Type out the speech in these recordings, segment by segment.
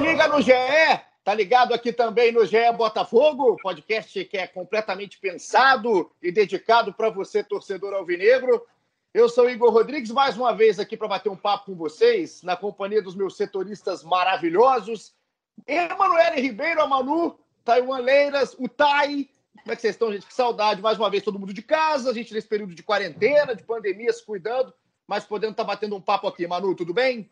Liga no GE, tá ligado aqui também no GE Botafogo, podcast que é completamente pensado e dedicado para você, torcedor alvinegro. Eu sou Igor Rodrigues, mais uma vez aqui para bater um papo com vocês, na companhia dos meus setoristas maravilhosos. Emanuele Ribeiro, a Manu, Taiwan Leiras, o Tai. Como é que vocês estão, gente? Que saudade. Mais uma vez, todo mundo de casa, a gente nesse período de quarentena, de pandemia, se cuidando, mas podendo estar tá batendo um papo aqui. Manu, tudo bem?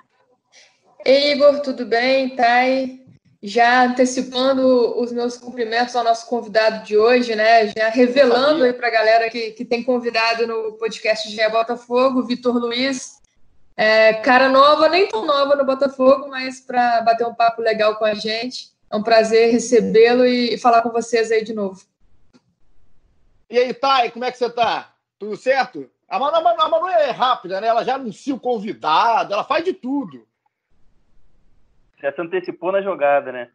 Ei, Igor, tudo bem? Thay? Já antecipando os meus cumprimentos ao nosso convidado de hoje, né? Já revelando aí para a galera que, que tem convidado no podcast de Botafogo, Vitor Luiz. É, cara nova, nem tão nova no Botafogo, mas para bater um papo legal com a gente. É um prazer recebê-lo e falar com vocês aí de novo. E aí, Thay, como é que você tá? Tudo certo? A Manu, a Manu é rápida, né? Ela já anuncia o convidado, ela faz de tudo já se antecipou na jogada, né?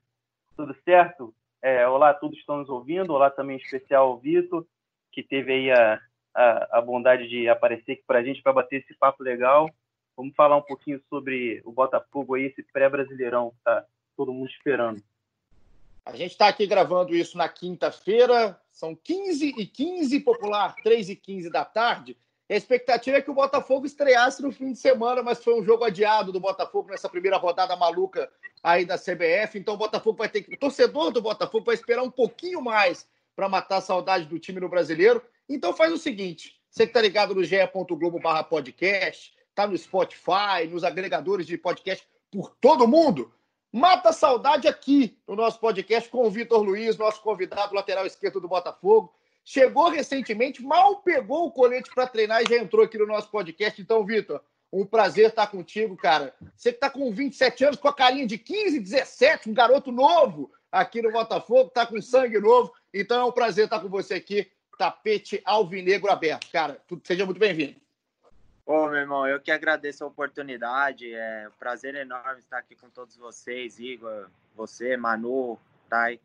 Tudo certo? É, olá, todos estão nos ouvindo. Olá também especial ao Vitor, que teve aí a, a, a bondade de aparecer aqui para a gente para bater esse papo legal. Vamos falar um pouquinho sobre o Botafogo aí, esse pré-brasileirão que tá todo mundo esperando. A gente está aqui gravando isso na quinta-feira, são 15 e 15 popular, 3 e 15 da tarde. A expectativa é que o Botafogo estreasse no fim de semana, mas foi um jogo adiado do Botafogo nessa primeira rodada maluca aí da CBF. Então o Botafogo vai ter que. O torcedor do Botafogo vai esperar um pouquinho mais para matar a saudade do time no brasileiro. Então faz o seguinte: você que está ligado no ge.globo podcast, tá no Spotify, nos agregadores de podcast por todo mundo. Mata a saudade aqui no nosso podcast com o Vitor Luiz, nosso convidado lateral esquerdo do Botafogo. Chegou recentemente, mal pegou o colete para treinar e já entrou aqui no nosso podcast. Então, Vitor, um prazer estar contigo, cara. Você que está com 27 anos, com a carinha de 15, 17, um garoto novo aqui no Botafogo, está com sangue novo. Então é um prazer estar com você aqui, tapete alvinegro aberto. Cara, seja muito bem-vindo. Ô, meu irmão, eu que agradeço a oportunidade. É um prazer enorme estar aqui com todos vocês, Igor, você, Manu, Thay.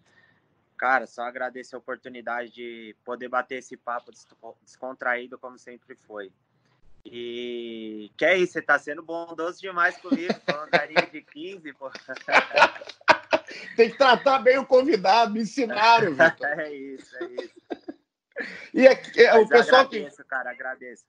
Cara, só agradeço a oportunidade de poder bater esse papo descontraído, como sempre foi. E que é isso, você tá sendo bondoso demais comigo, falando carinha de 15, pô. Tem que tratar bem o convidado, me ensinaram, Vitor. é isso, é isso. E aqui, é, o pessoal agradeço, que... cara, agradeço.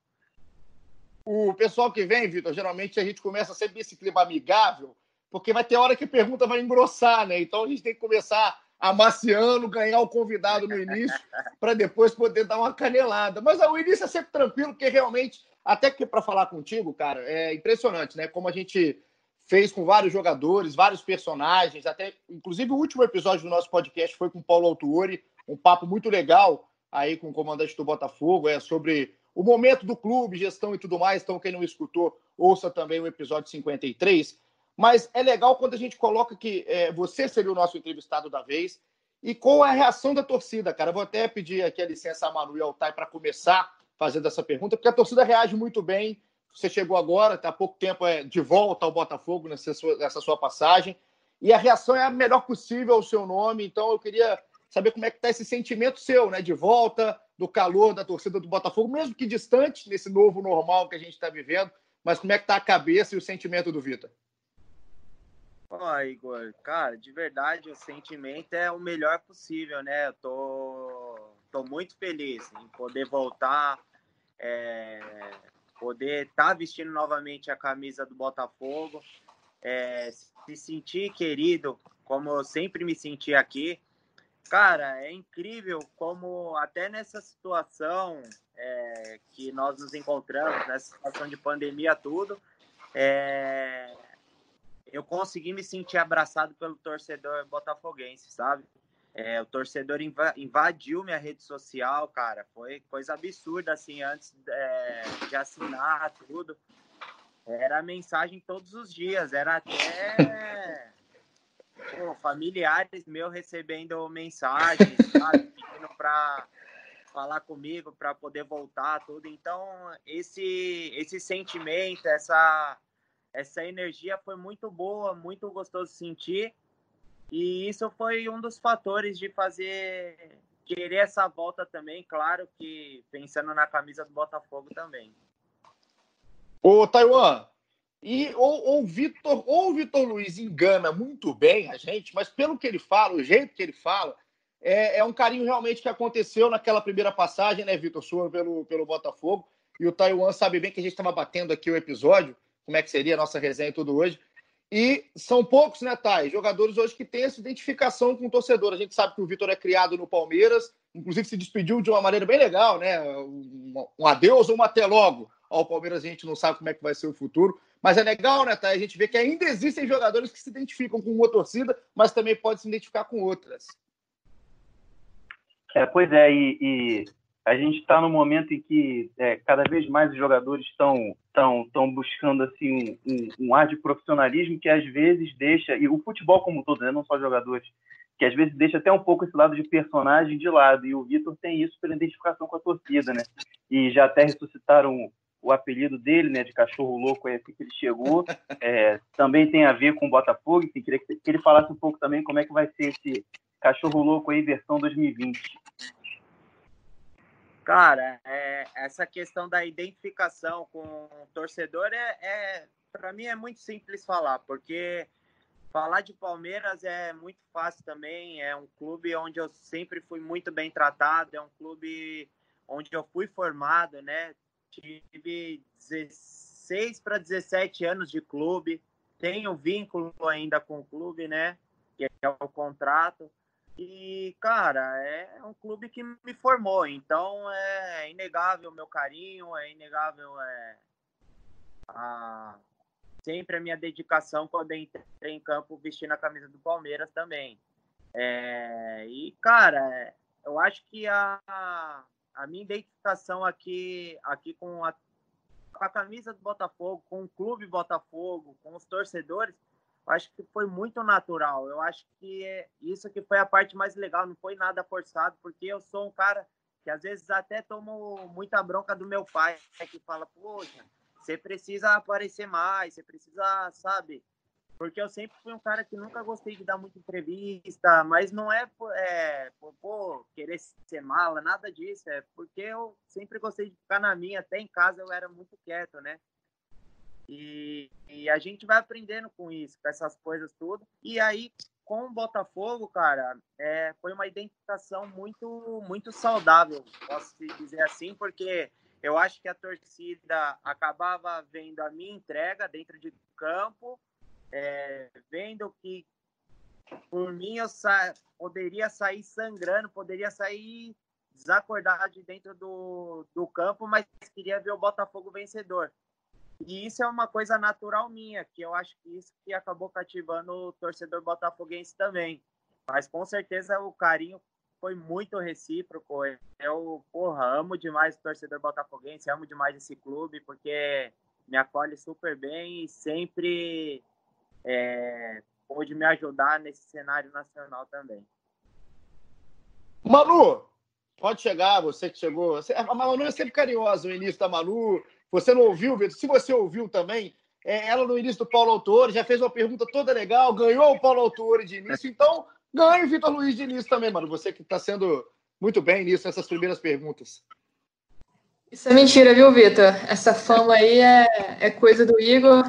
O pessoal que vem, Vitor, geralmente a gente começa sempre esse clima amigável, porque vai ter hora que a pergunta vai engrossar, né? Então a gente tem que começar amaciando, ganhar o convidado no início, para depois poder dar uma canelada. Mas o início é sempre tranquilo, porque realmente, até que para falar contigo, cara, é impressionante, né? Como a gente fez com vários jogadores, vários personagens, até inclusive o último episódio do nosso podcast foi com o Paulo Autuori, um papo muito legal aí com o comandante do Botafogo, é sobre o momento do clube, gestão e tudo mais. Então, quem não escutou, ouça também o episódio 53. Mas é legal quando a gente coloca que é, você seria o nosso entrevistado da vez. E qual é a reação da torcida, cara? vou até pedir aqui a licença a Manu e ao para começar fazendo essa pergunta, porque a torcida reage muito bem. Você chegou agora, está há pouco tempo é, de volta ao Botafogo nessa sua, nessa sua passagem. E a reação é a melhor possível ao seu nome. Então eu queria saber como é que está esse sentimento seu, né? De volta, do calor da torcida do Botafogo, mesmo que distante nesse novo normal que a gente está vivendo. Mas como é que está a cabeça e o sentimento do Vitor? Ó, Igor, cara, de verdade o sentimento é o melhor possível, né? Eu tô, tô muito feliz em poder voltar, é, poder estar tá vestindo novamente a camisa do Botafogo, é, se sentir querido, como eu sempre me senti aqui. Cara, é incrível como até nessa situação é, que nós nos encontramos, nessa situação de pandemia, tudo, é, eu consegui me sentir abraçado pelo torcedor botafoguense, sabe? É, o torcedor invadiu minha rede social, cara. Foi coisa absurda, assim, antes é, de assinar tudo. Era mensagem todos os dias, era até. pô, familiares meus recebendo mensagens, sabe, pedindo para falar comigo para poder voltar tudo. Então, esse esse sentimento, essa essa energia foi muito boa, muito gostoso sentir. E isso foi um dos fatores de fazer querer essa volta também, claro que pensando na camisa do Botafogo também. Ô, Taiwan, e ou, Vitor, ou o Vitor Luiz engana muito bem a gente, mas pelo que ele fala, o jeito que ele fala, é, é um carinho realmente que aconteceu naquela primeira passagem, né, Vitor, sua pelo, pelo Botafogo. E o Taiwan sabe bem que a gente estava batendo aqui o episódio, como é que seria a nossa resenha e tudo hoje. E são poucos, né, Thay? Jogadores hoje que têm essa identificação com o torcedor. A gente sabe que o Vitor é criado no Palmeiras, inclusive se despediu de uma maneira bem legal, né? Um, adeus ou um até logo ao Palmeiras, a gente não sabe como é que vai ser o futuro. Mas é legal, né, Thay? A gente vê que ainda existem jogadores que se identificam com uma torcida, mas também pode se identificar com outras. É, pois é, e, e a gente está no momento em que é, cada vez mais os jogadores estão estão estão buscando assim um, um, um, ar de profissionalismo que às vezes deixa e o futebol como um todo, né, não só jogadores, que às vezes deixa até um pouco esse lado de personagem de lado e o Vitor tem isso pela identificação com a torcida, né? E já até ressuscitaram o apelido dele, né, de cachorro louco, é assim que ele chegou. É, também tem a ver com o Botafogo, que queria que ele falasse um pouco também como é que vai ser esse cachorro louco aí versão 2020. Cara, é, essa questão da identificação com o torcedor é, é para mim é muito simples falar, porque falar de Palmeiras é muito fácil também. É um clube onde eu sempre fui muito bem tratado, é um clube onde eu fui formado, né? Tive 16 para 17 anos de clube, tenho vínculo ainda com o clube, né? Que é o contrato. E, cara, é um clube que me formou, então é inegável o meu carinho, é inegável é, a, sempre a minha dedicação quando entrei em campo vestindo a camisa do Palmeiras também. É, e, cara, eu acho que a, a minha identificação aqui, aqui com, a, com a camisa do Botafogo, com o clube Botafogo, com os torcedores, acho que foi muito natural. Eu acho que é isso que foi a parte mais legal, não foi nada forçado, porque eu sou um cara que às vezes até tomo muita bronca do meu pai, que fala, poxa, você precisa aparecer mais, você precisa, sabe? Porque eu sempre fui um cara que nunca gostei de dar muita entrevista, mas não é, é por, por querer ser mala, nada disso, é porque eu sempre gostei de ficar na minha, até em casa eu era muito quieto, né? E, e, a gente vai aprendendo com isso, com essas coisas tudo. E aí, com o Botafogo, cara, é, foi uma identificação muito, muito saudável, posso dizer assim, porque eu acho que a torcida acabava vendo a minha entrega dentro de campo, é, vendo que por mim eu sa poderia sair sangrando, poderia sair desacordado de dentro do, do campo, mas queria ver o Botafogo vencedor. E isso é uma coisa natural minha, que eu acho que isso que acabou cativando o torcedor botafoguense também. Mas com certeza o carinho foi muito recíproco. Eu, porra, amo demais o torcedor botafoguense, amo demais esse clube, porque me acolhe super bem e sempre é, pôde me ajudar nesse cenário nacional também. Manu, pode chegar, você que chegou. A Manu é sempre carinhosa, o início da Manu, você não ouviu, Vitor? Se você ouviu também, é, ela no início do Paulo Autor já fez uma pergunta toda legal, ganhou o Paulo Autor de início, então ganha o Vitor Luiz de início também, mano. Você que está sendo muito bem nisso, nessas primeiras perguntas. Isso é mentira, viu, Vitor? Essa fama aí é, é coisa do Igor.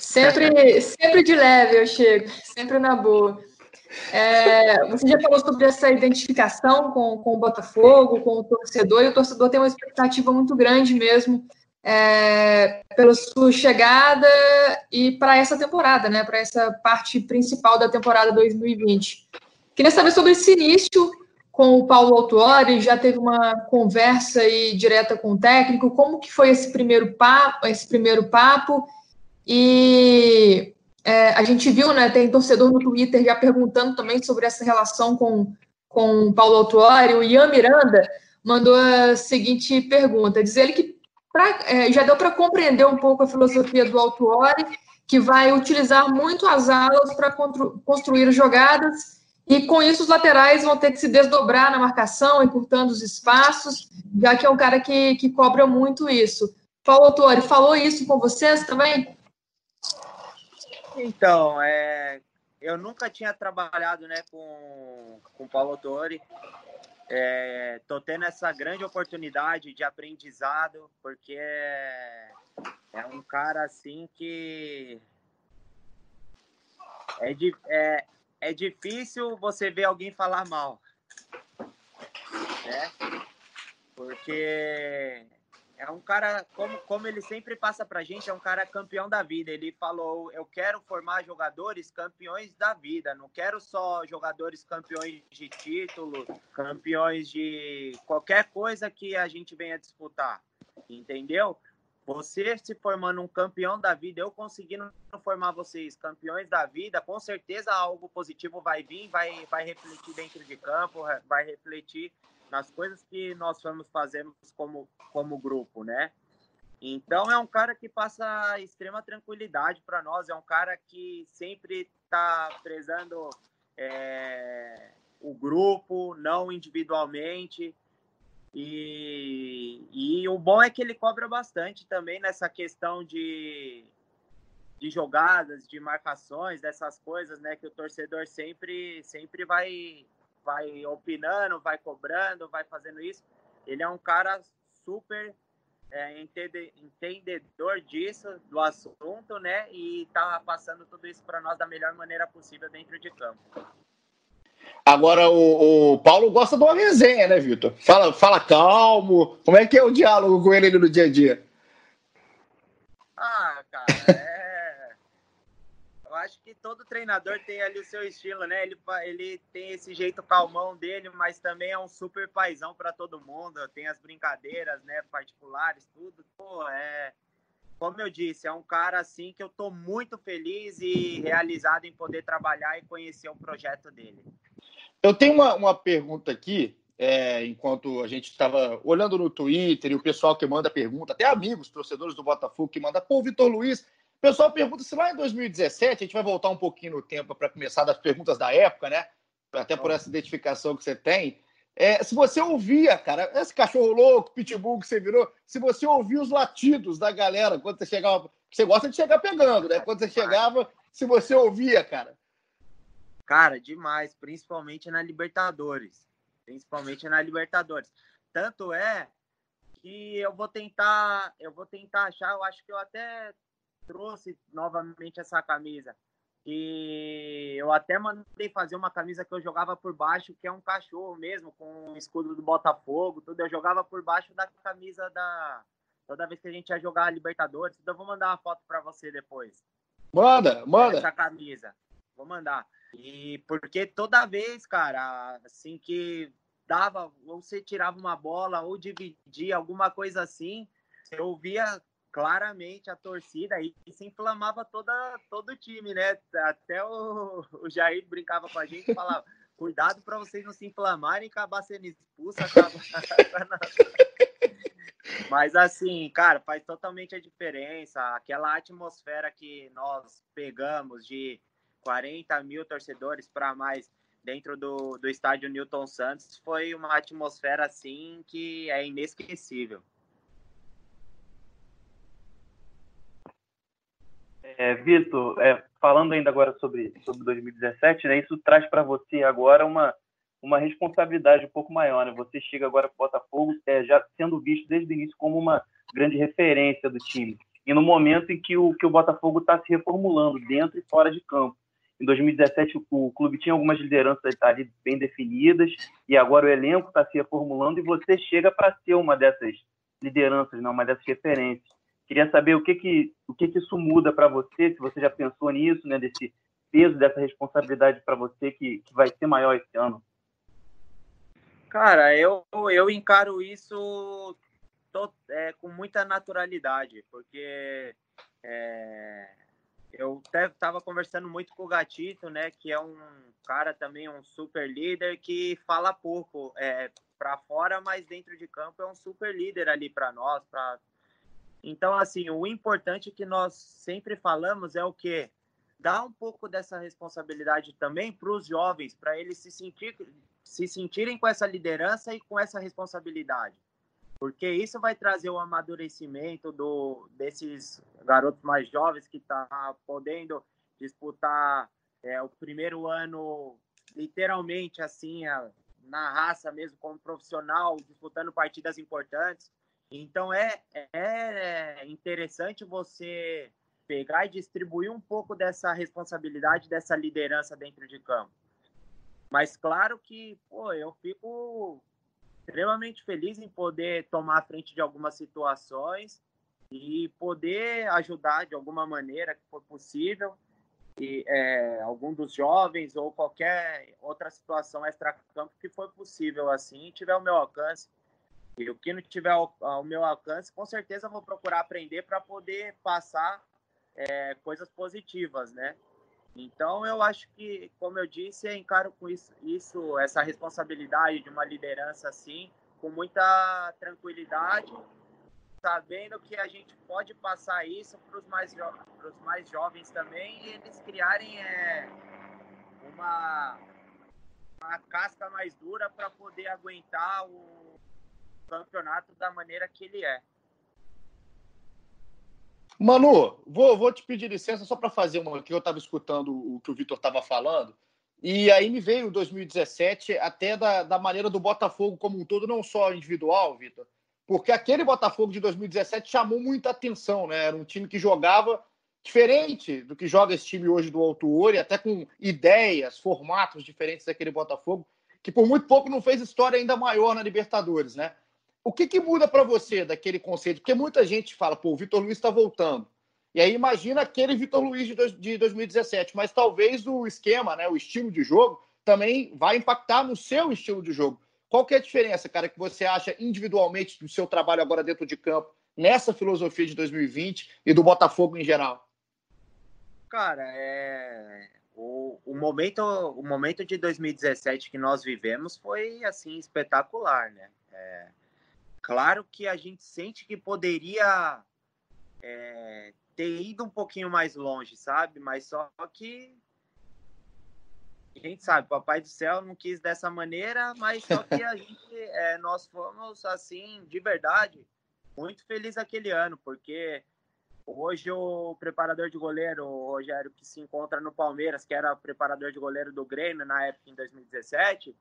Sempre, sempre de leve eu chego, sempre na boa. É, você já falou sobre essa identificação com, com o Botafogo, com o torcedor, e o torcedor tem uma expectativa muito grande mesmo é, pela sua chegada e para essa temporada, né? Para essa parte principal da temporada 2020. Queria saber sobre esse início com o Paulo Autuori, já teve uma conversa aí direta com o técnico, como que foi esse primeiro papo, esse primeiro papo, e é, a gente viu, né, tem torcedor no Twitter já perguntando também sobre essa relação com, com o Paulo Autuori, o Ian Miranda mandou a seguinte pergunta, diz ele que pra, é, já deu para compreender um pouco a filosofia do Autuori que vai utilizar muito as alas para construir jogadas, e com isso os laterais vão ter que se desdobrar na marcação, encurtando os espaços, já que é um cara que, que cobra muito isso. Paulo Autori, falou isso com vocês também? Então, é, eu nunca tinha trabalhado né, com, com o Paulo Autori. É, tô tendo essa grande oportunidade de aprendizado, porque é, é um cara assim que é, é, é difícil você ver alguém falar mal, né? Porque é um cara, como, como ele sempre passa pra gente, é um cara campeão da vida. Ele falou: eu quero formar jogadores campeões da vida, não quero só jogadores campeões de título, campeões de qualquer coisa que a gente venha disputar, entendeu? Você se formando um campeão da vida, eu conseguindo formar vocês campeões da vida, com certeza algo positivo vai vir, vai, vai refletir dentro de campo, vai refletir nas coisas que nós vamos fazendo como, como grupo, né? Então é um cara que passa extrema tranquilidade para nós, é um cara que sempre está prezando é, o grupo, não individualmente. E, e o bom é que ele cobra bastante também nessa questão de, de jogadas, de marcações, dessas coisas, né? Que o torcedor sempre, sempre vai, vai opinando, vai cobrando, vai fazendo isso. Ele é um cara super é, entendedor disso, do assunto, né? E tá passando tudo isso para nós da melhor maneira possível dentro de campo. Agora, o, o, Paulo gosta de uma resenha, né, Vitor? Fala, fala calmo. Como é que é o diálogo com ele no dia a dia? Ah, cara, é... que todo treinador tem ali o seu estilo, né? Ele, ele tem esse jeito calmão dele, mas também é um super paizão para todo mundo. Tem as brincadeiras, né, particulares, tudo. Pô, é como eu disse, é um cara assim que eu estou muito feliz e realizado em poder trabalhar e conhecer o projeto dele. Eu tenho uma, uma pergunta aqui, é, enquanto a gente estava olhando no Twitter e o pessoal que manda pergunta, até amigos, torcedores do Botafogo que manda, pô, Vitor Luiz, o pessoal pergunta se lá em 2017, a gente vai voltar um pouquinho no tempo para começar das perguntas da época, né? Até por essa identificação que você tem. É, se você ouvia, cara, esse cachorro louco, pitbull que você virou, se você ouvia os latidos da galera quando você chegava, você gosta de chegar pegando, né? Quando você chegava, se você ouvia, cara. Cara, demais, principalmente na Libertadores. Principalmente na Libertadores. Tanto é que eu vou tentar, eu vou tentar achar, eu acho que eu até trouxe novamente essa camisa. E eu até mandei fazer uma camisa que eu jogava por baixo, que é um cachorro mesmo, com o escudo do Botafogo, tudo. Eu jogava por baixo da camisa da. Toda vez que a gente ia jogar a Libertadores. Então eu vou mandar uma foto para você depois. Manda, manda. Essa camisa. Vou mandar. E porque toda vez, cara, assim que dava, ou você tirava uma bola, ou dividia, alguma coisa assim, eu via claramente a torcida e se inflamava toda, todo o time, né? Até o, o Jair brincava com a gente e falava: cuidado para vocês não se inflamarem e acabar sendo expulso. Acabar... Mas assim, cara, faz totalmente a diferença. Aquela atmosfera que nós pegamos de 40 mil torcedores para mais dentro do, do estádio Newton Santos foi uma atmosfera assim que é inesquecível. É, Vitor, é, falando ainda agora sobre, sobre 2017, né, isso traz para você agora uma, uma responsabilidade um pouco maior. Né? Você chega agora para o Botafogo é, já sendo visto desde o início como uma grande referência do time. E no momento em que o, que o Botafogo está se reformulando dentro e fora de campo. Em 2017, o, o clube tinha algumas lideranças ali bem definidas, e agora o elenco está se reformulando e você chega para ser uma dessas lideranças, não, uma dessas referências. Queria saber o que que, o que, que isso muda para você, se você já pensou nisso, né, desse peso, dessa responsabilidade para você que, que vai ser maior esse ano. Cara, eu, eu encaro isso tô, é, com muita naturalidade, porque é, eu até estava conversando muito com o Gatito, né, que é um cara também, um super líder que fala pouco é, para fora, mas dentro de campo é um super líder ali para nós, para Então, assim, o importante que nós sempre falamos é o quê? Dar um pouco dessa responsabilidade também para os jovens, para eles se, sentir, se sentirem com essa liderança e com essa responsabilidade. Porque isso vai trazer o amadurecimento do, desses garotos mais jovens que estão tá podendo disputar é, o primeiro ano literalmente assim, na raça mesmo, como profissional, disputando partidas importantes. Então é, é interessante você pegar e distribuir um pouco dessa responsabilidade, dessa liderança dentro de campo. Mas claro que, pô, eu fico extremamente feliz em poder tomar a frente de algumas situações e poder ajudar de alguma maneira que for possível e, é, algum dos jovens ou qualquer outra situação extra-campo que for possível assim, tiver o meu alcance. E o que não tiver ao, ao meu alcance, com certeza vou procurar aprender para poder passar é, coisas positivas, né? Então eu acho que, como eu disse, eu encaro com isso, isso, essa responsabilidade de uma liderança assim, com muita tranquilidade sabendo que a gente pode passar isso para os mais, mais jovens também e eles criarem é, uma, uma casca mais dura para poder aguentar o campeonato da maneira que ele é. Manu, vou, vou te pedir licença só para fazer uma que eu estava escutando o que o Vitor estava falando. E aí me veio 2017 até da, da maneira do Botafogo como um todo, não só individual, Vitor, porque aquele Botafogo de 2017 chamou muita atenção, né? Era um time que jogava diferente do que joga esse time hoje do Alto Ouro, até com ideias, formatos diferentes daquele Botafogo, que por muito pouco não fez história ainda maior na Libertadores, né? O que, que muda para você daquele conceito? Porque muita gente fala, pô, o Vitor Luiz está voltando. E aí imagina aquele Vitor Luiz de 2017, mas talvez o esquema, né, o estilo de jogo, também vai impactar no seu estilo de jogo. Qual que é a diferença, cara, que você acha individualmente do seu trabalho agora dentro de campo, nessa filosofia de 2020 e do Botafogo em geral? Cara, é... o, o, momento, o momento de 2017 que nós vivemos foi, assim, espetacular, né? É... Claro que a gente sente que poderia é, ter ido um pouquinho mais longe, sabe? Mas só que a gente sabe, Papai do Céu não quis dessa maneira, mas só que a gente, é, nós fomos, assim, de verdade, muito felizes aquele ano, porque hoje o preparador de goleiro, o Rogério, que se encontra no Palmeiras, que era preparador de goleiro do Grêmio na época, em 2017,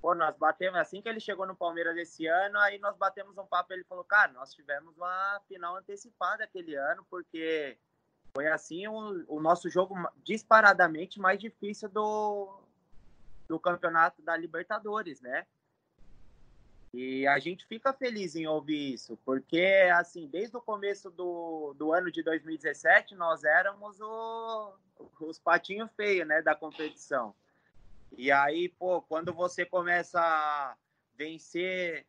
pô, nós batemos, assim que ele chegou no Palmeiras esse ano, aí nós batemos um papo, ele falou, cara, nós tivemos uma final antecipada aquele ano, porque foi assim o, o, nosso jogo disparadamente mais difícil do, do campeonato da Libertadores, né? E a gente fica feliz em ouvir isso, porque, assim, desde o começo do, do ano de 2017, nós éramos o, os patinhos feios, né, da competição. E aí, pô, quando você começa a vencer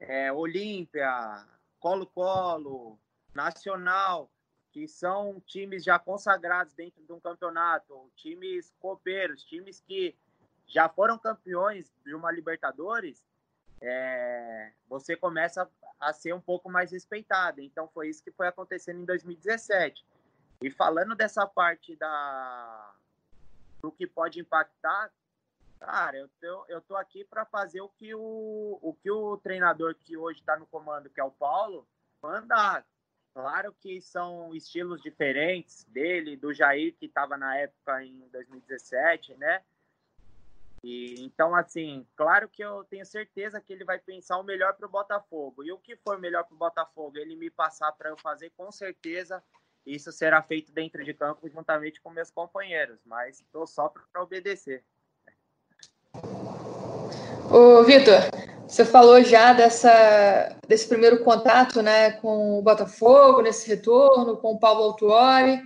é, Olímpia, Colo-Colo, Nacional, que são times já consagrados dentro de um campeonato, times copeiros, times que já foram campeões de uma Libertadores, é, você começa a ser um pouco mais respeitado. Então foi isso que foi acontecendo em 2017. E falando dessa parte da do que pode impactar, cara, eu tô, eu tô aqui para fazer o que o, o que o treinador que hoje está no comando, que é o Paulo, mandar. Claro que são estilos diferentes dele, do Jair, que estava na época em 2017, né? E, então, assim, claro que eu tenho certeza que ele vai pensar o melhor para o Botafogo. E o que for melhor para o Botafogo, ele me passar para eu fazer, com certeza isso será feito dentro de campo juntamente com meus companheiros. Mas estou só para obedecer. Ô, Vitor, você falou já dessa, desse primeiro contato né, com o Botafogo, nesse retorno, com o Paulo Autuori.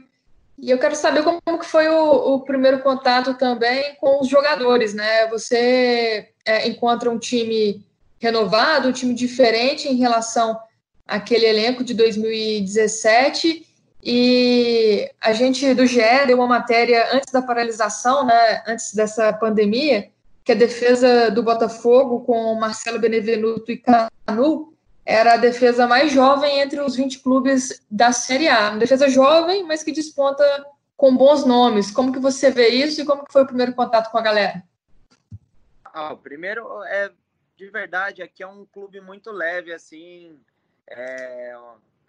E eu quero saber como que foi o, o primeiro contato também com os jogadores, né? Você é, encontra um time renovado, um time diferente em relação àquele elenco de 2017 e a gente do GE deu uma matéria antes da paralisação, né, antes dessa pandemia, que a defesa do Botafogo com Marcelo Benevenuto e Canu era a defesa mais jovem entre os 20 clubes da Série A. Uma defesa jovem, mas que desponta com bons nomes. Como que você vê isso e como que foi o primeiro contato com a galera? Ah, o primeiro é de verdade, aqui é um clube muito leve, assim. É,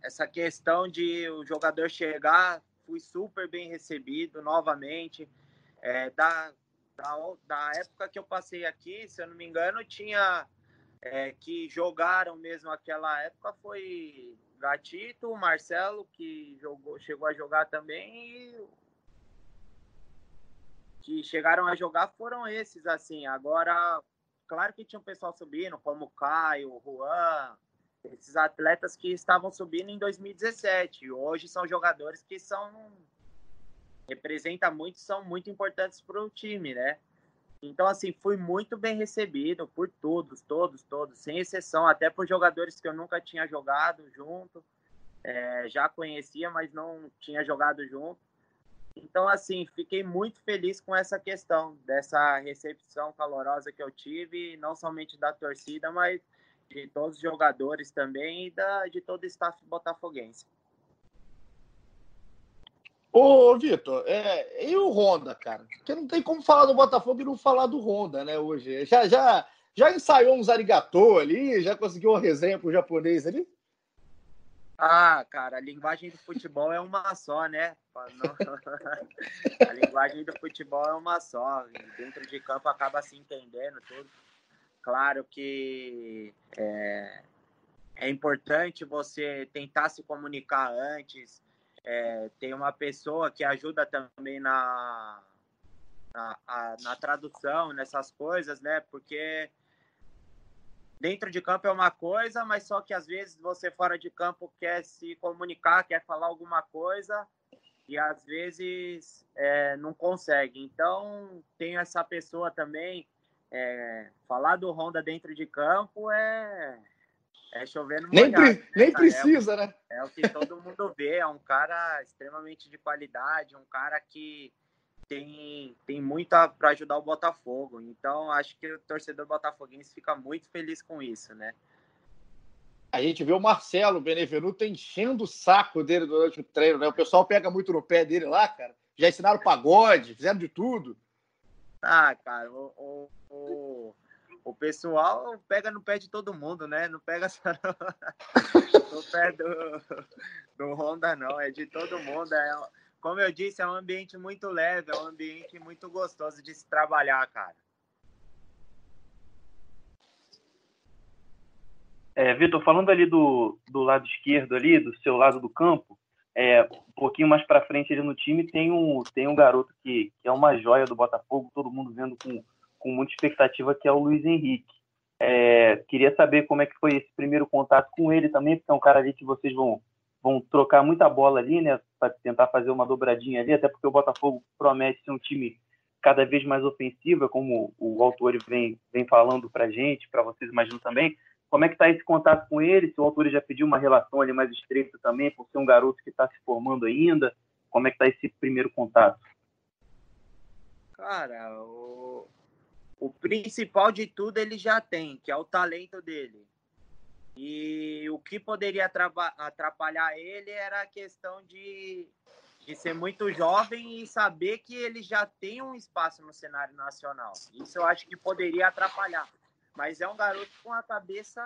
essa questão de o jogador chegar, fui super bem recebido novamente. É, da, da, da, época que eu passei aqui, se eu não me engano, tinha é, que jogaram mesmo aquela época foi Gatito, Marcelo, que jogou, chegou a jogar também, e que chegaram a jogar foram esses, assim. Agora, claro que tinha um pessoal subindo, como Caio, Juan, esses atletas que estavam subindo em 2017. Hoje são jogadores que são representam muito, são muito importantes para o time, né? Então, assim, fui muito bem recebido por todos, todos, todos, sem exceção, até por jogadores que eu nunca tinha jogado junto, é, já conhecia, mas não tinha jogado junto. Então, assim, fiquei muito feliz com essa questão, dessa recepção calorosa que eu tive, não somente da torcida, mas de todos os jogadores também e da, de todo o staff botafoguense. Ô, Vitor, é, e o Honda, cara? Porque não tem como falar do Botafogo e não falar do Honda, né, hoje. Já, já, já ensaiou uns arigatô ali? Já conseguiu uma resenha pro japonês ali? Ah, cara, a linguagem do futebol é uma só, né? a linguagem do futebol é uma só. Dentro de campo acaba se entendendo tudo. Claro que é, é importante você tentar se comunicar antes. É, tem uma pessoa que ajuda também na, na, a, na tradução, nessas coisas, né? Porque dentro de campo é uma coisa, mas só que às vezes você fora de campo quer se comunicar, quer falar alguma coisa e às vezes é, não consegue. Então, tem essa pessoa também é, falar do Honda dentro de campo é, é chover no nem, molhado, pre, né, nem precisa, né? É o que todo mundo vê, é um cara extremamente de qualidade, um cara que tem, tem muito para ajudar o Botafogo. Então, acho que o torcedor botafoguense fica muito feliz com isso, né? A gente vê o Marcelo Benevenuto enchendo o saco dele durante o treino, né? O pessoal pega muito no pé dele lá, cara. Já ensinaram pagode, fizeram de tudo. Ah, cara, o, o, o, pessoal pega no pé de todo mundo, né? Não pega só no, no pé do, do Honda, não. É de todo mundo. É, como eu disse, é um ambiente muito leve, é um ambiente muito gostoso de se trabalhar, cara. É, Vitor, falando ali do, do lado esquerdo ali, do seu lado do campo, é, um pouquinho mais para frente ali no time tem um, tem um garoto que, que é uma joia do Botafogo, todo mundo vendo com, com muita expectativa, que é o Luiz Henrique. É, queria saber como é que foi esse primeiro contato com ele também, porque é um cara ali que vocês vão, vão trocar muita bola ali, né, para tentar fazer uma dobradinha ali, até porque o Botafogo promete ser um time cada vez mais ofensivo, como o autor vem, vem falando para gente, para vocês imagino também. Como é que está esse contato com ele? Se o autor já pediu uma relação ali mais estreita também, por ser um garoto que está se formando ainda, como é que está esse primeiro contato? Cara, o, o principal de tudo ele já tem, que é o talento dele. E o que poderia atrapalhar ele era a questão de, de ser muito jovem e saber que ele já tem um espaço no cenário nacional. Isso eu acho que poderia atrapalhar. Mas é um garoto com a cabeça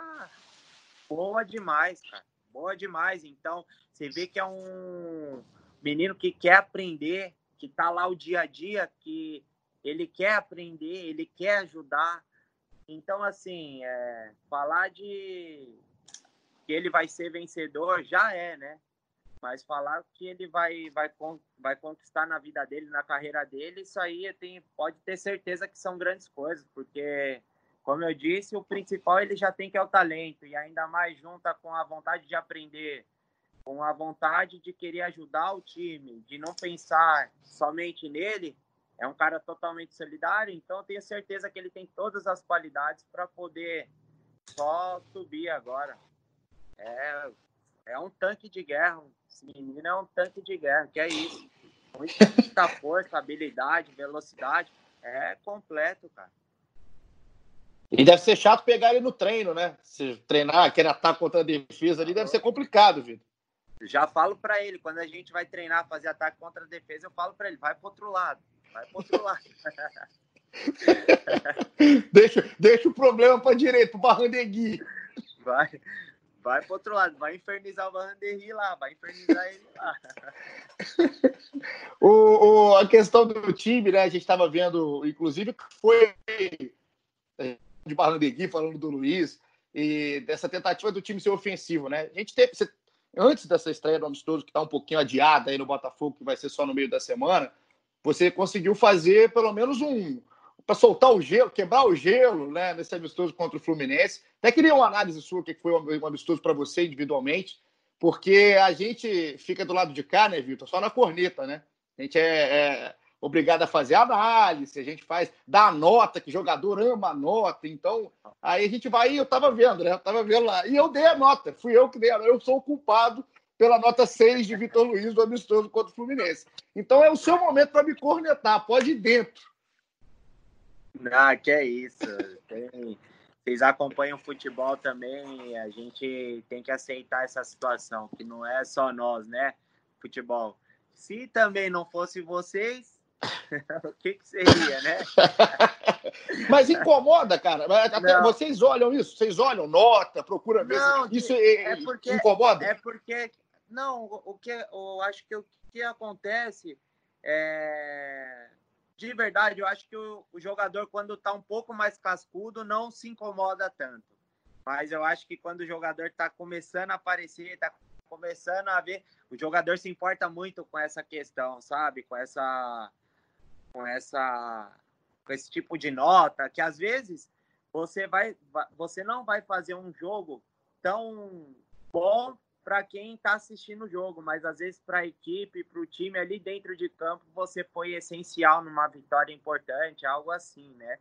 boa demais, cara. Boa demais. Então, você vê que é um menino que quer aprender, que tá lá o dia a dia, que ele quer aprender, ele quer ajudar. Então, assim, é, falar de que ele vai ser vencedor já é, né? Mas falar que ele vai, vai, vai conquistar na vida dele, na carreira dele, isso aí tem, pode ter certeza que são grandes coisas, porque como eu disse, o principal ele já tem que é o talento e ainda mais junta com a vontade de aprender, com a vontade de querer ajudar o time, de não pensar somente nele. É um cara totalmente solidário, então eu tenho certeza que ele tem todas as qualidades para poder só subir agora. É, é um tanque de guerra. Esse menino é um tanque de guerra, que é isso. Muita força, habilidade, velocidade. É completo, cara. E deve ser chato pegar ele no treino, né? Se treinar, querer ataque contra a defesa ali, deve ser complicado, Vitor. Já falo para ele, quando a gente vai treinar, fazer ataque contra a defesa, eu falo para ele, vai pro outro lado, vai pro outro lado. deixa, deixa o problema para direita, pro Barrandegui. Vai, vai pro outro lado, vai infernizar o Barrandegui lá, vai infernizar ele lá. o, o, a questão do time, né? A gente estava vendo, inclusive, foi de Barrandegui falando do Luiz e dessa tentativa do time ser ofensivo, né? A gente teve, antes dessa estreia do Amistoso, que está um pouquinho adiada aí no Botafogo, que vai ser só no meio da semana, você conseguiu fazer pelo menos um. para soltar o gelo, quebrar o gelo, né? Nesse amistoso contra o Fluminense. Até queria uma análise sua, que foi um amistoso para você individualmente, porque a gente fica do lado de cá, né, Vitor? Só na corneta, né? A gente é, é obrigado a fazer análise, a gente faz, dá a nota, que jogador ama a nota, então aí a gente vai, eu tava vendo, né? Eu tava vendo lá, e eu dei a nota, fui eu que dei a nota, eu sou o culpado pela nota 6 de Vitor Luiz do amistoso contra o Fluminense. Então é o seu momento para me cornetar, pode ir dentro. Ah, que é isso. Tem... Vocês acompanham futebol também, a gente tem que aceitar essa situação, que não é só nós, né? Futebol. Se também não fosse vocês, o que, que seria, né? Mas incomoda, cara. Até vocês olham isso, vocês olham nota, procura ver. Não, isso é, é porque, incomoda? É porque. Não, o que eu acho que o que acontece é. De verdade, eu acho que o, o jogador, quando está um pouco mais cascudo, não se incomoda tanto. Mas eu acho que quando o jogador está começando a aparecer, está começando a ver, o jogador se importa muito com essa questão, sabe? Com essa com essa com esse tipo de nota que às vezes você vai você não vai fazer um jogo tão bom para quem está assistindo o jogo, mas às vezes para a equipe, para o time ali dentro de campo, você foi essencial numa vitória importante, algo assim, né?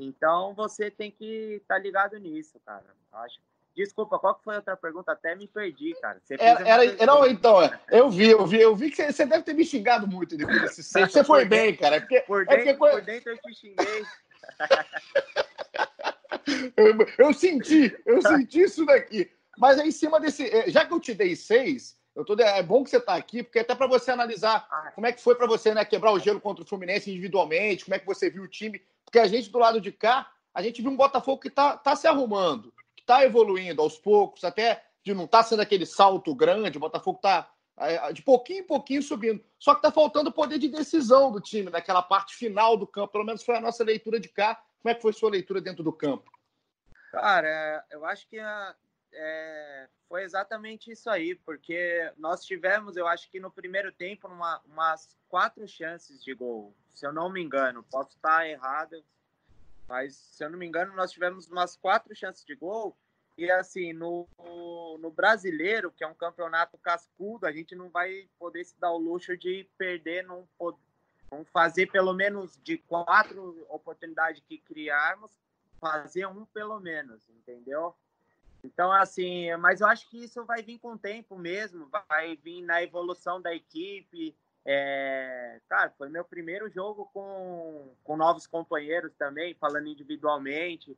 Então você tem que estar tá ligado nisso, cara. Acho Desculpa, qual que foi a outra pergunta? Até me perdi, cara. Você era, era, não, então, é, eu vi, eu vi, eu vi que você, deve ter me xingado muito depois desse set. Você foi bem, cara. É porque, por, dentro, é porque... por dentro eu te xinguei. eu, eu, senti, eu senti isso daqui. Mas aí, em cima desse. É, já que eu te dei seis, eu tô, é bom que você está aqui, porque até para você analisar ah. como é que foi para você né, quebrar o gelo contra o Fluminense individualmente, como é que você viu o time. Porque a gente do lado de cá, a gente viu um Botafogo que está tá se arrumando está evoluindo aos poucos, até de não estar tá sendo aquele salto grande, o Botafogo está é, de pouquinho em pouquinho subindo. Só que está faltando o poder de decisão do time, naquela parte final do campo. Pelo menos foi a nossa leitura de cá. Como é que foi sua leitura dentro do campo? Cara, eu acho que é, foi exatamente isso aí, porque nós tivemos, eu acho que no primeiro tempo, uma, umas quatro chances de gol, se eu não me engano. Posso estar errado, mas, se eu não me engano, nós tivemos umas quatro chances de gol. E, assim, no, no brasileiro, que é um campeonato cascudo, a gente não vai poder se dar o luxo de perder, não, vamos fazer pelo menos de quatro oportunidades que criarmos, fazer um pelo menos, entendeu? Então, assim, mas eu acho que isso vai vir com o tempo mesmo, vai vir na evolução da equipe, é, cara, foi meu primeiro jogo com, com novos companheiros também, falando individualmente.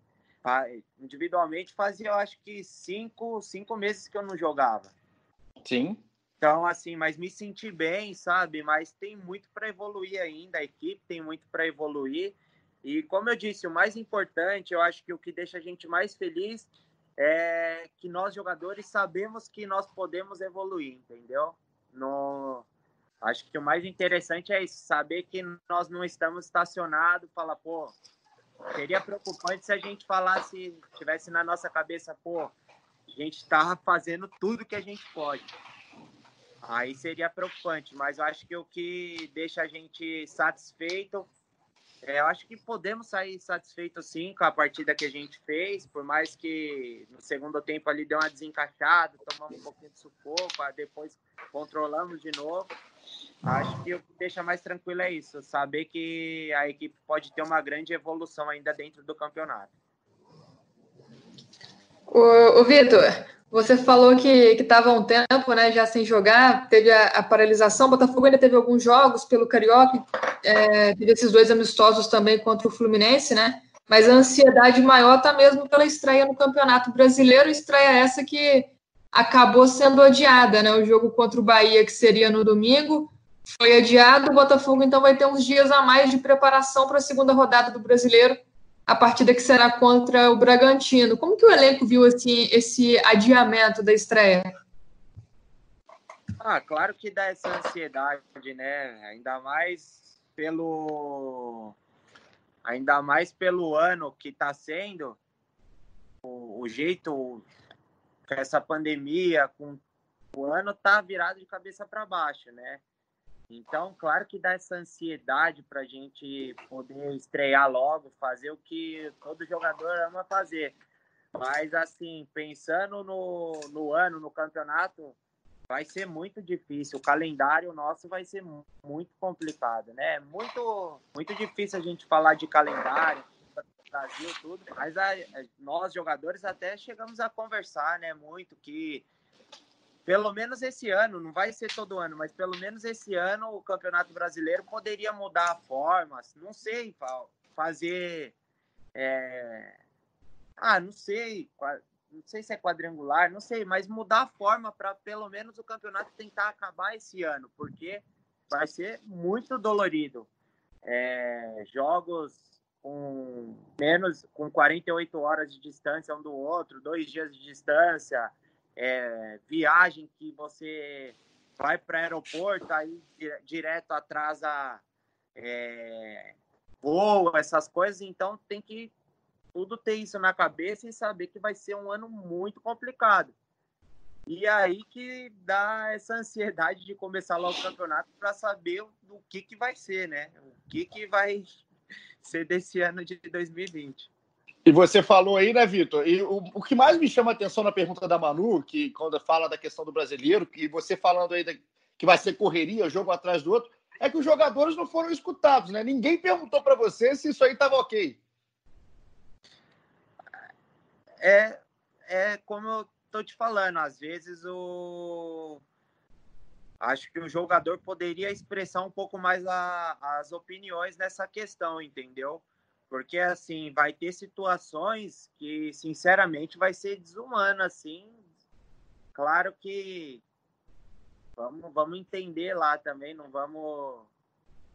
Individualmente fazia, eu acho que cinco, cinco meses que eu não jogava. Sim. Então, assim, mas me senti bem, sabe? Mas tem muito para evoluir ainda, a equipe tem muito para evoluir. E como eu disse, o mais importante, eu acho que o que deixa a gente mais feliz é que nós jogadores sabemos que nós podemos evoluir, entendeu? No, Acho que o mais interessante é isso, saber que nós não estamos estacionados, falar, pô, seria preocupante se a gente falasse, tivesse na nossa cabeça, pô, a gente está fazendo tudo que a gente pode. Aí seria preocupante, mas eu acho que o que deixa a gente satisfeito, é, eu acho que podemos sair satisfeitos sim com a partida que a gente fez, por mais que no segundo tempo ali deu uma desencaixada, tomamos um pouquinho de sufoco, depois controlamos de novo. Acho que o que deixa mais tranquilo é isso, saber que a equipe pode ter uma grande evolução ainda dentro do campeonato. O, o Vitor, você falou que estava um tempo né, já sem jogar, teve a, a, paralisação, o Botafogo ainda teve alguns jogos pelo Carioca, é, teve esses dois amistosos também contra o Fluminense, né? mas a ansiedade maior está mesmo pela estreia no Campeonato Brasileiro, estreia essa que acabou sendo adiada, né? O jogo contra o Bahia, que seria no domingo, foi adiado. O Botafogo então vai ter uns dias a mais de preparação para a segunda rodada do Brasileiro, a partida que será contra o Bragantino. Como que o elenco viu assim, esse adiamento da estreia? Ah, claro que dá essa ansiedade, né? Ainda mais pelo ainda mais pelo ano que está sendo o, o jeito com essa pandemia, com o ano tá virado de cabeça para baixo, né? Então, claro que dá essa ansiedade para a gente poder estrear logo, fazer o que todo jogador ama fazer. Mas, assim, pensando no, no ano, no campeonato, vai ser muito difícil. O calendário nosso vai ser muito complicado, né? Muito, muito difícil a gente falar de calendário, Brasil, tudo. Mas a, nós, jogadores, até chegamos a conversar, né? Muito que pelo menos esse ano, não vai ser todo ano, mas pelo menos esse ano o Campeonato Brasileiro poderia mudar a forma, não sei, fazer. É... Ah, não sei, não sei se é quadrangular, não sei, mas mudar a forma para pelo menos o campeonato tentar acabar esse ano, porque vai ser muito dolorido. É, jogos com menos, com 48 horas de distância um do outro, dois dias de distância, é, viagem que você vai para aeroporto, aí direto atrasa é, voo, essas coisas, então tem que tudo ter isso na cabeça e saber que vai ser um ano muito complicado. E aí que dá essa ansiedade de começar logo o campeonato para saber o que, que vai ser, né? O que, que vai ser desse ano de 2020. E você falou aí, né, Vitor? E o, o, que mais me chama a atenção na pergunta da Manu, que quando fala da questão do brasileiro, e você falando aí da, que vai ser correria, jogo atrás do outro, é que os jogadores não foram escutados, né? Ninguém perguntou para você se isso aí estava ok. É, é como eu tô te falando, às vezes o acho que o jogador poderia expressar um pouco mais a, as opiniões nessa questão, entendeu? Porque, assim, vai ter situações que, sinceramente, vai ser desumano, assim. Claro que vamos, vamos entender lá também, não vamos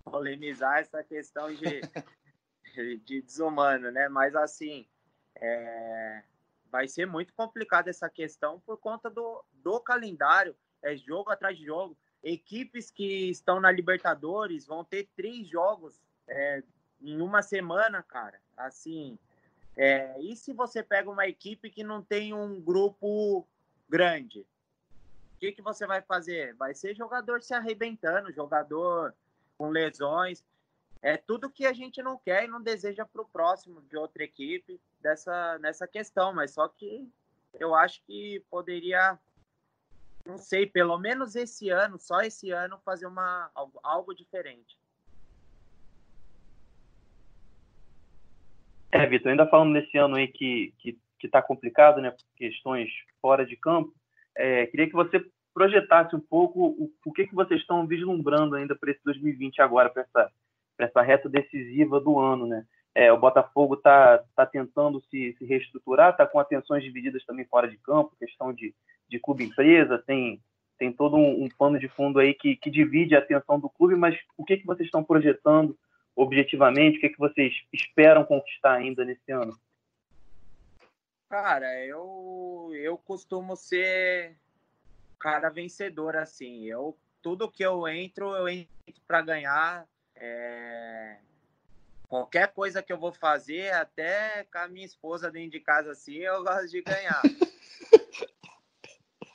polemizar essa questão de, de desumano, né? Mas, assim, é, vai ser muito complicado essa questão por conta do, do calendário. É jogo atrás de jogo. Equipes que estão na Libertadores vão ter três jogos é, em uma semana, cara. Assim, é, e se você pega uma equipe que não tem um grupo grande? O que, que você vai fazer? Vai ser jogador se arrebentando, jogador com lesões. É tudo que a gente não quer e não deseja para o próximo de outra equipe dessa, nessa questão, mas só que eu acho que poderia, não sei, pelo menos esse ano, só esse ano, fazer uma, algo, algo diferente. É, Vitor, ainda falando desse ano aí que que está complicado, né, por questões fora de campo, é, queria que você projetasse um pouco o, o que, que vocês estão vislumbrando ainda para esse 2020 agora, para essa, essa reta decisiva do ano, né? É, o Botafogo está tá tentando se, se reestruturar, está com atenções divididas também fora de campo, questão de, de clube-empresa, tem, tem todo um, um pano de fundo aí que, que divide a atenção do clube, mas o que, que vocês estão projetando objetivamente? O que, é que vocês esperam conquistar ainda nesse ano? Cara, eu, eu costumo ser cara vencedor, assim. Eu, tudo que eu entro, eu entro para ganhar. É... Qualquer coisa que eu vou fazer, até com a minha esposa dentro de casa, assim, eu gosto de ganhar.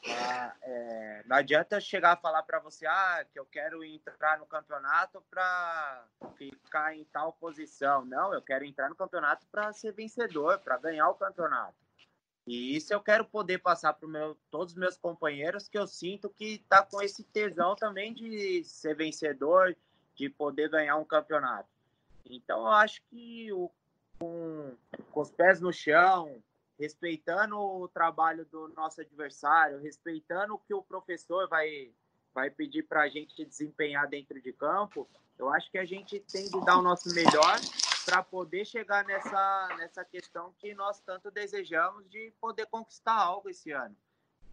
É, não adianta chegar a falar para você ah, que eu quero entrar no campeonato para ficar em tal posição. Não, eu quero entrar no campeonato para ser vencedor, para ganhar o campeonato. E isso eu quero poder passar para meu, todos os meus companheiros que eu sinto que está com esse tesão também de ser vencedor, de poder ganhar um campeonato. Então eu acho que o, com, com os pés no chão, respeitando o trabalho do nosso adversário, respeitando o que o professor vai, vai pedir para a gente desempenhar dentro de campo, eu acho que a gente tem de dar o nosso melhor para poder chegar nessa, nessa questão que nós tanto desejamos de poder conquistar algo esse ano.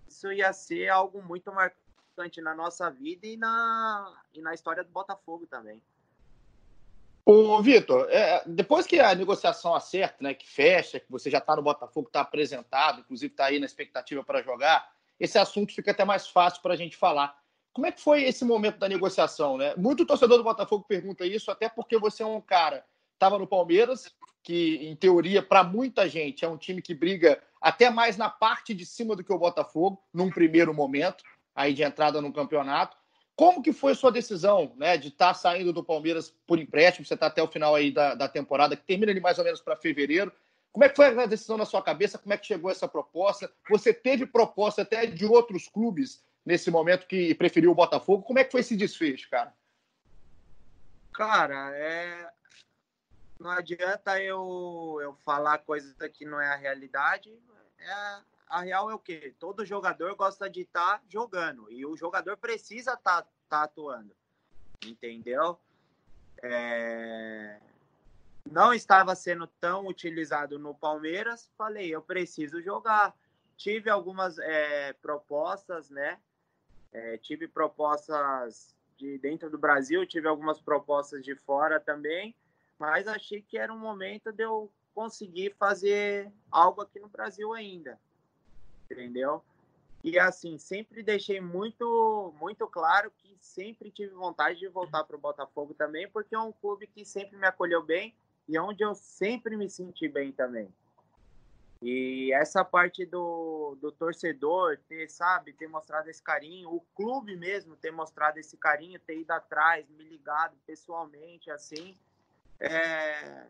Isso ia ser algo muito marcante na nossa vida e na, e na história do Botafogo também. Ô, Vitor, é, depois que a negociação acerta, né, que fecha, que você já está no Botafogo, está apresentado, inclusive está aí na expectativa para jogar, esse assunto fica até mais fácil para a gente falar. Como é que foi esse momento da negociação? Né? Muito torcedor do Botafogo pergunta isso, até porque você é um cara estava no Palmeiras, que em teoria para muita gente é um time que briga até mais na parte de cima do que o Botafogo, num primeiro momento, aí de entrada no campeonato. Como que foi a sua decisão, né, de estar tá saindo do Palmeiras por empréstimo? Você está até o final aí da, da temporada, que termina ali mais ou menos para fevereiro. Como é que foi a decisão na sua cabeça? Como é que chegou essa proposta? Você teve proposta até de outros clubes nesse momento que preferiu o Botafogo. Como é que foi esse desfecho, cara? Cara, é... não adianta eu, eu falar coisa que não é a realidade. É... A real é o quê? Todo jogador gosta de estar tá jogando e o jogador precisa estar tá, tá atuando, entendeu? É... Não estava sendo tão utilizado no Palmeiras. Falei, eu preciso jogar. Tive algumas é, propostas, né? É, tive propostas de dentro do Brasil, tive algumas propostas de fora também, mas achei que era um momento de eu conseguir fazer algo aqui no Brasil ainda, entendeu? E assim, sempre deixei muito, muito claro que sempre tive vontade de voltar para o Botafogo também, porque é um clube que sempre me acolheu bem e onde eu sempre me senti bem também. E essa parte do, do torcedor ter, sabe, ter mostrado esse carinho, o clube mesmo ter mostrado esse carinho, ter ido atrás, me ligado pessoalmente, assim, é,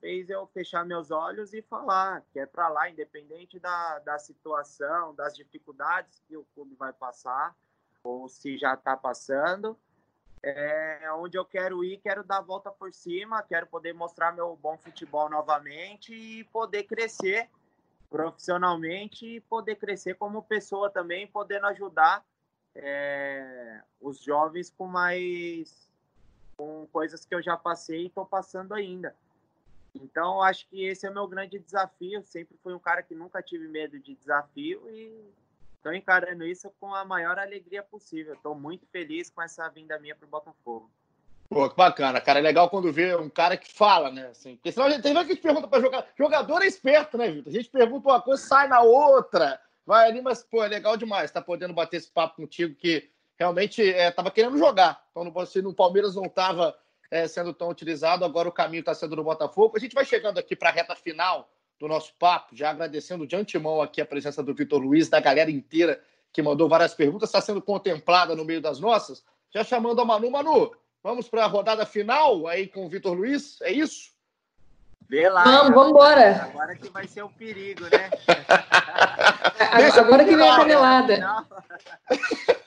fez eu fechar meus olhos e falar que é para lá, independente da, da situação, das dificuldades que o clube vai passar, ou se já está passando, é onde eu quero ir, quero dar a volta por cima, quero poder mostrar meu bom futebol novamente e poder crescer profissionalmente e poder crescer como pessoa também, podendo ajudar é, os jovens com mais com coisas que eu já passei e estou passando ainda. Então, acho que esse é o meu grande desafio. Sempre fui um cara que nunca tive medo de desafio e estou encarando isso com a maior alegria possível. Estou muito feliz com essa vinda minha para o Botafogo. Pô, que bacana, cara. É legal quando vê um cara que fala, né? Assim, porque senão a gente tem que a gente pergunta para jogar. Jogador é esperto, né, Vitor? A gente pergunta uma coisa, sai na outra. Vai ali, mas, pô, é legal demais. Tá podendo bater esse papo contigo que realmente é, tava querendo jogar. Então, você no Palmeiras não tava é, sendo tão utilizado, agora o caminho está sendo no Botafogo. A gente vai chegando aqui para a reta final do nosso papo, já agradecendo de antemão aqui a presença do Vitor Luiz, da galera inteira que mandou várias perguntas, está sendo contemplada no meio das nossas. Já chamando a Manu. Manu, Vamos para a rodada final aí com o Vitor Luiz, é isso? Vê lá. Vamos, vamos embora. Agora que vai ser o perigo, né? agora que vem a canelada.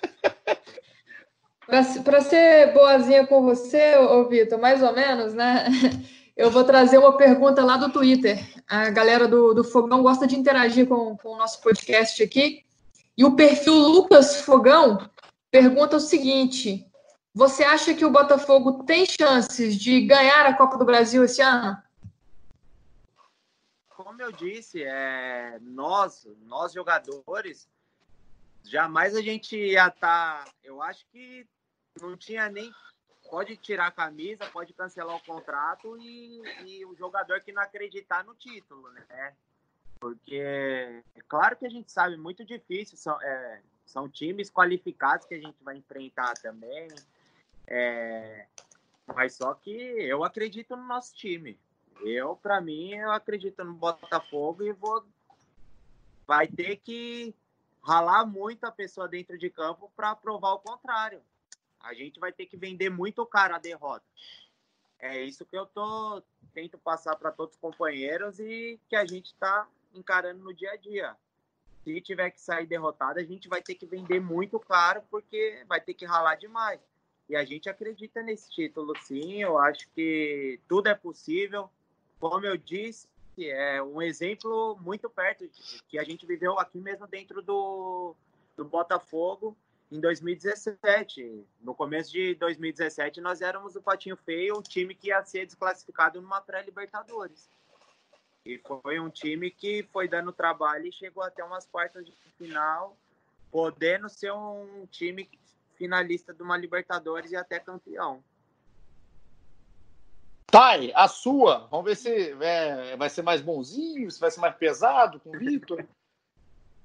Para ser boazinha com você, ô Vitor, mais ou menos, né? Eu vou trazer uma pergunta lá do Twitter. A galera do, do Fogão gosta de interagir com, com o nosso podcast aqui. E o perfil Lucas Fogão pergunta o seguinte: você acha que o Botafogo tem chances de ganhar a Copa do Brasil esse ano? Como eu disse, é, nós, nós jogadores, jamais a gente ia estar. Tá, eu acho que não tinha nem. Pode tirar a camisa, pode cancelar o contrato e, e o jogador que não acreditar no título, né? Porque é claro que a gente sabe, muito difícil, são, é, são times qualificados que a gente vai enfrentar também. É, mas só que eu acredito no nosso time. Eu, para mim, eu acredito no Botafogo e vou. Vai ter que ralar muito a pessoa dentro de campo para provar o contrário. A gente vai ter que vender muito caro a derrota. É isso que eu tô tento passar para todos os companheiros e que a gente está encarando no dia a dia. Se tiver que sair derrotado, a gente vai ter que vender muito caro porque vai ter que ralar demais. E a gente acredita nesse título, sim. Eu acho que tudo é possível. Como eu disse, é um exemplo muito perto de, que a gente viveu aqui mesmo dentro do, do Botafogo. Em 2017. No começo de 2017, nós éramos o Patinho Feio, um time que ia ser desclassificado numa pré-Libertadores. E foi um time que foi dando trabalho e chegou até umas quartas de final, podendo ser um time finalista de uma Libertadores e até campeão. Thay, a sua, vamos ver se é, vai ser mais bonzinho, se vai ser mais pesado com o Vitor.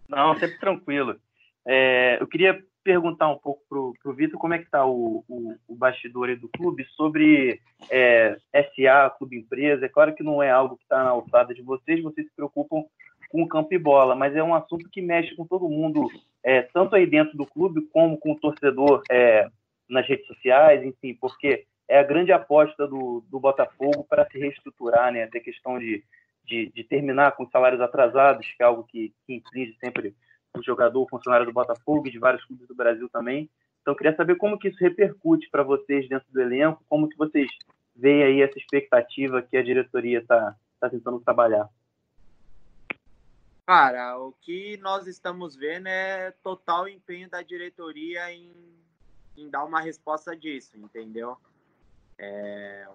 Não, sempre tranquilo. É, eu queria perguntar um pouco para o Vitor como é que está o, o, o, bastidor do clube sobre é, SA, clube empresa. É claro que não é algo que está na alçada de vocês, vocês se preocupam com campo e bola, mas é um assunto que mexe com todo mundo, é, tanto aí dentro do clube como com o torcedor é, nas redes sociais, enfim, porque é a grande aposta do, do Botafogo para se reestruturar, né? Até questão de, de, de, terminar com salários atrasados, que é algo que, que inflige sempre o jogador, funcionário do Botafogo e de vários clubes do Brasil também. Então, queria saber como que isso repercute para vocês dentro do elenco, como que vocês veem aí essa expectativa que a diretoria está tá tentando trabalhar. Cara, o que nós estamos vendo é total empenho da diretoria em, em dar uma resposta disso, entendeu? É,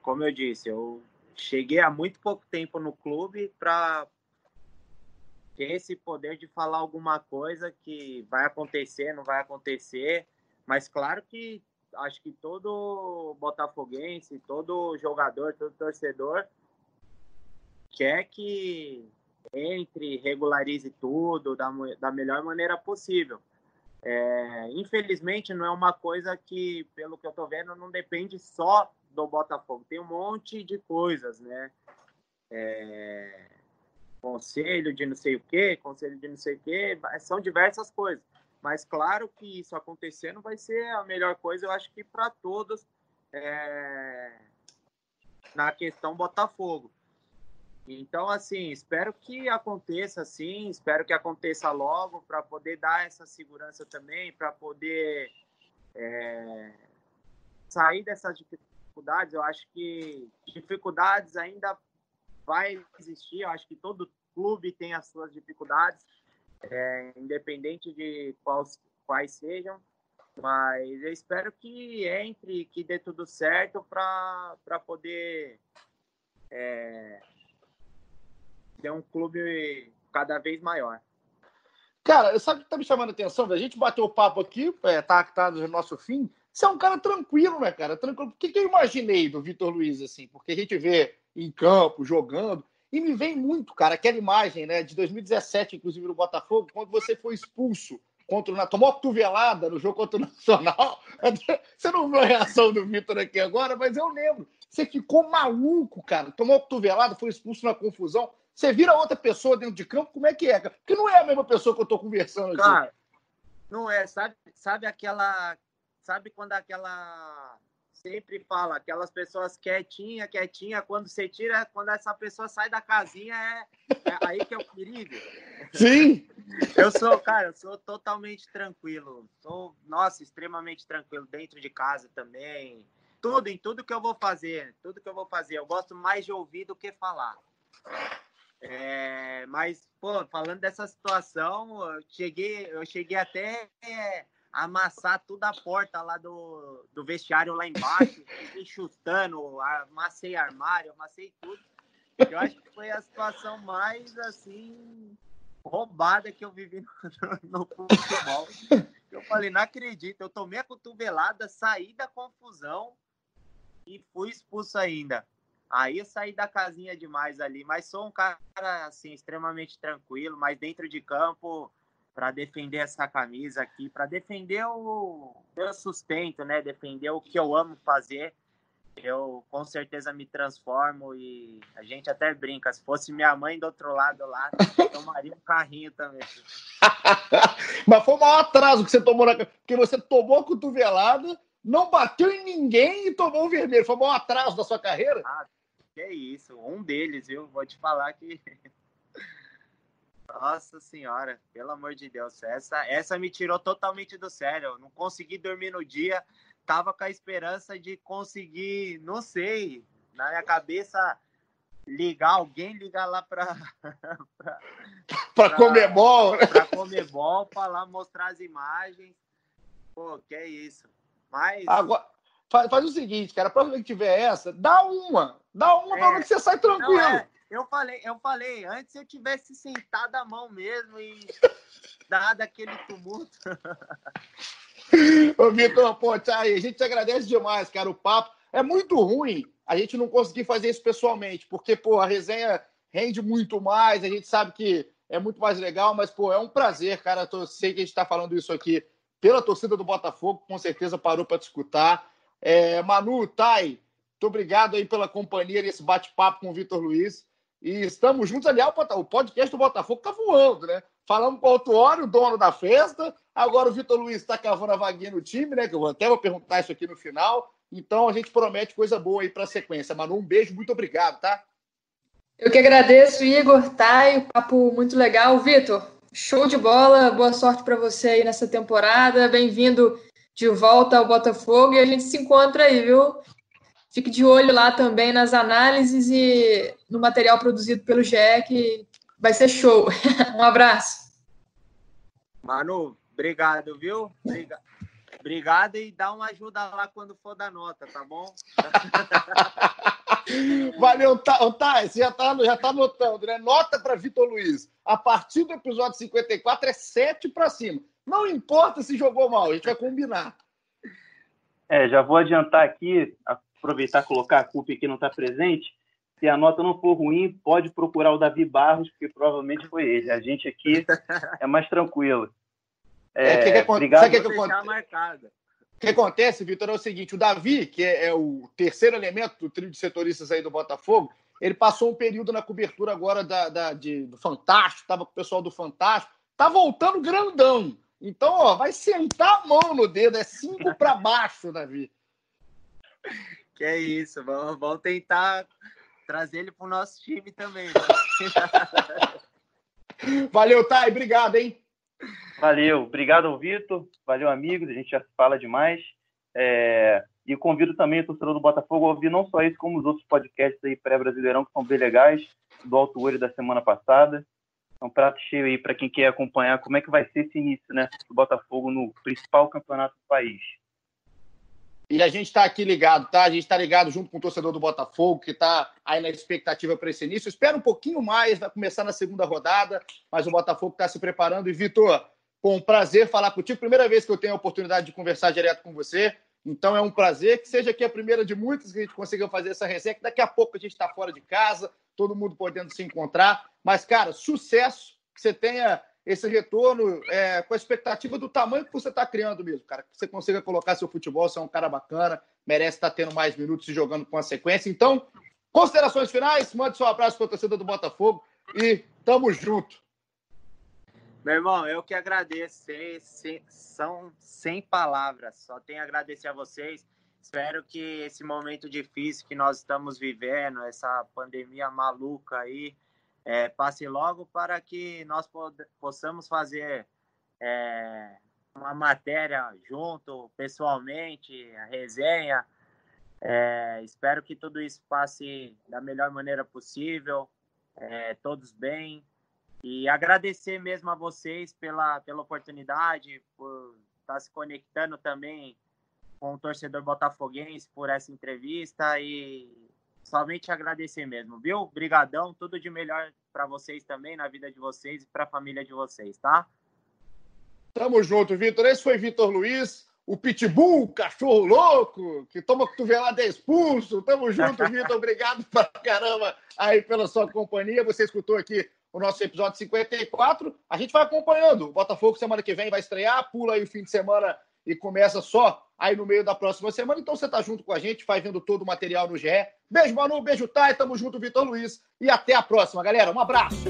como eu disse, eu cheguei há muito pouco tempo no clube para esse poder de falar alguma coisa que vai acontecer, não vai acontecer. Mas claro que acho que todo botafoguense, todo jogador, todo torcedor quer que entre, regularize tudo da, da melhor maneira possível. É, infelizmente, não é uma coisa que, pelo que eu estou vendo, não depende só do Botafogo. Tem um monte de coisas, né? É, conselho de não sei o quê, conselho de não sei o quê, são diversas coisas. Mas claro que isso acontecendo vai ser a melhor coisa, eu acho que para todos é... na questão Botafogo. Então, assim, espero que aconteça assim, espero que aconteça logo para poder dar essa segurança também, para poder é... sair dessas dificuldades. Eu acho que dificuldades ainda vai existir. Eu acho que todo clube tem as suas dificuldades, é, independente de quais, quais sejam. Mas eu espero que entre, que dê tudo certo para poder é, ter um clube cada vez maior. Cara, sabe o que tá me chamando a atenção? A gente bateu o papo aqui, é, tá, tá no nosso fim. Você é um cara tranquilo, né, cara? Tranquilo. O que, que eu imaginei do Vitor Luiz, assim? Porque a gente vê em campo, jogando. E me vem muito, cara, aquela imagem né, de 2017, inclusive no Botafogo, quando você foi expulso contra o tomou cotovelada no jogo contra o Nacional. Você não viu a reação do Vitor aqui agora, mas eu lembro. Você ficou maluco, cara. Tomou cotovelada, foi expulso na confusão. Você vira outra pessoa dentro de campo, como é que é, cara? Porque não é a mesma pessoa que eu tô conversando aqui. Cara, não é. Sabe, sabe aquela. Sabe quando aquela sempre fala, aquelas pessoas quietinha, quietinha, quando você tira, quando essa pessoa sai da casinha, é, é aí que é o perigo. Sim! eu sou, cara, eu sou totalmente tranquilo. Sou, nossa, extremamente tranquilo dentro de casa também. Tudo, em tudo que eu vou fazer, tudo que eu vou fazer. Eu gosto mais de ouvir do que falar. É, mas, pô, falando dessa situação, eu cheguei, eu cheguei até é, amassar toda a porta lá do, do vestiário lá embaixo, fiquei chutando, amassei armário, amassei tudo. Eu acho que foi a situação mais assim roubada que eu vivi no, no futebol. Eu falei, não acredito, eu tomei a cotovelada, saí da confusão e fui expulso ainda. Aí eu saí da casinha demais ali, mas sou um cara assim extremamente tranquilo, mas dentro de campo para defender essa camisa aqui, para defender o meu sustento, né? Defender o que eu amo fazer. Eu com certeza me transformo e a gente até brinca. Se fosse minha mãe do outro lado lá, tomaria um carrinho também. Mas foi o maior atraso que você tomou na porque você tomou a cotovelada, não bateu em ninguém e tomou o vermelho. Foi o maior atraso da sua carreira? Ah, que isso, um deles, viu? Vou te falar que nossa senhora, pelo amor de Deus, essa, essa me tirou totalmente do sério. Eu não consegui dormir no dia, tava com a esperança de conseguir, não sei, na minha cabeça ligar alguém, ligar lá para para Comebol, para Comebol, falar, mostrar as imagens. Pô, que é isso. Mas. Agora, faz, faz o seguinte, cara, a próxima vez que tiver essa, dá uma. Dá uma é. pra ver que você sai tranquilo. Não, é. Eu falei, eu falei, antes eu tivesse sentado a mão mesmo e dado aquele tumulto. Ô, Vitor, pô, tá a gente te agradece demais, cara, o papo. É muito ruim a gente não conseguir fazer isso pessoalmente, porque, pô, a resenha rende muito mais, a gente sabe que é muito mais legal, mas, pô, é um prazer, cara. Eu sei que a gente está falando isso aqui pela torcida do Botafogo, com certeza parou para te escutar. É, Manu, Thay, muito obrigado aí pela companhia nesse bate-papo com o Vitor Luiz. E estamos juntos. Aliás, o podcast do Botafogo tá voando, né? Falamos com o Autuório, o dono da festa. Agora o Vitor Luiz está cavando a vaguinha no time, né? Que eu até vou perguntar isso aqui no final. Então a gente promete coisa boa aí para a sequência. Manu, um beijo, muito obrigado, tá? Eu que agradeço, Igor, Thay, papo muito legal. Vitor, show de bola, boa sorte para você aí nessa temporada. Bem-vindo de volta ao Botafogo e a gente se encontra aí, viu? Fique de olho lá também nas análises e no material produzido pelo GE, que vai ser show. um abraço. Manu, obrigado, viu? Obrigado. Obrigado e dá uma ajuda lá quando for da nota, tá bom? Valeu, tá, tá, você já tá, já tá anotando, né? Nota para Vitor Luiz. A partir do episódio 54 é 7 para cima. Não importa se jogou mal, a gente vai combinar. É, já vou adiantar aqui, aproveitar e colocar a culpa que não está presente. Se a nota não for ruim, pode procurar o Davi Barros, porque provavelmente foi ele. A gente aqui é mais tranquilo. É, é que, que, obrigado. Sabe que, que, acontece? O que acontece, Vitor, é o seguinte: o Davi, que é, é, o terceiro elemento do trio de setoristas aí do Botafogo, ele passou um período na cobertura agora da, da de, do Fantástico, estava com o pessoal do Fantástico, tá voltando grandão. Então, ó, vai sentar a mão no dedo, é cinco para baixo, Davi. Que é isso, vamos, vamos tentar trazer ele para o nosso time também. Né? Valeu, Thay, obrigado, hein? Valeu, obrigado Vitor, valeu amigos, a gente já fala demais. É... E convido também o torcedor do Botafogo a ouvir não só isso, como os outros podcasts aí pré-brasileirão que são bem legais, do Alto Olho da semana passada. É um prato cheio aí para quem quer acompanhar como é que vai ser esse início, né, do Botafogo no principal campeonato do país. E a gente está aqui ligado, tá? A gente está ligado junto com o torcedor do Botafogo, que está aí na expectativa para esse início. Espera um pouquinho mais, vai começar na segunda rodada, mas o Botafogo está se preparando. E, Vitor, com um prazer falar contigo. Primeira vez que eu tenho a oportunidade de conversar direto com você. Então é um prazer que seja aqui a primeira de muitas que a gente consiga fazer essa resenha, que daqui a pouco a gente está fora de casa, todo mundo podendo se encontrar. Mas, cara, sucesso, que você tenha esse retorno é, com a expectativa do tamanho que você está criando mesmo, cara. Que você consiga colocar seu futebol, você é um cara bacana, merece estar tá tendo mais minutos e jogando com a sequência. Então, considerações finais, mande seu abraço para a torcida do Botafogo e tamo junto. Meu irmão, eu que agradeço, são sem palavras, só tenho a agradecer a vocês. Espero que esse momento difícil que nós estamos vivendo, essa pandemia maluca aí, é, passe logo para que nós possamos fazer é, uma matéria junto, pessoalmente, a resenha. É, espero que tudo isso passe da melhor maneira possível, é, todos bem. E agradecer mesmo a vocês pela, pela oportunidade, por estar se conectando também com o torcedor botafoguense por essa entrevista e somente agradecer mesmo, viu? Obrigadão, tudo de melhor para vocês também, na vida de vocês e para a família de vocês, tá? Tamo junto, Vitor. Esse foi Vitor Luiz, o Pitbull, cachorro louco, que toma cotovelada é expulso. Tamo junto, Vitor. Obrigado pra caramba aí pela sua companhia. Você escutou aqui o nosso episódio 54. A gente vai acompanhando. O Botafogo semana que vem vai estrear, pula aí o fim de semana e começa só aí no meio da próxima semana. Então você está junto com a gente, vai vendo todo o material no GE. Beijo, Manu, beijo, Thay, tamo junto, Vitor Luiz. E até a próxima, galera. Um abraço.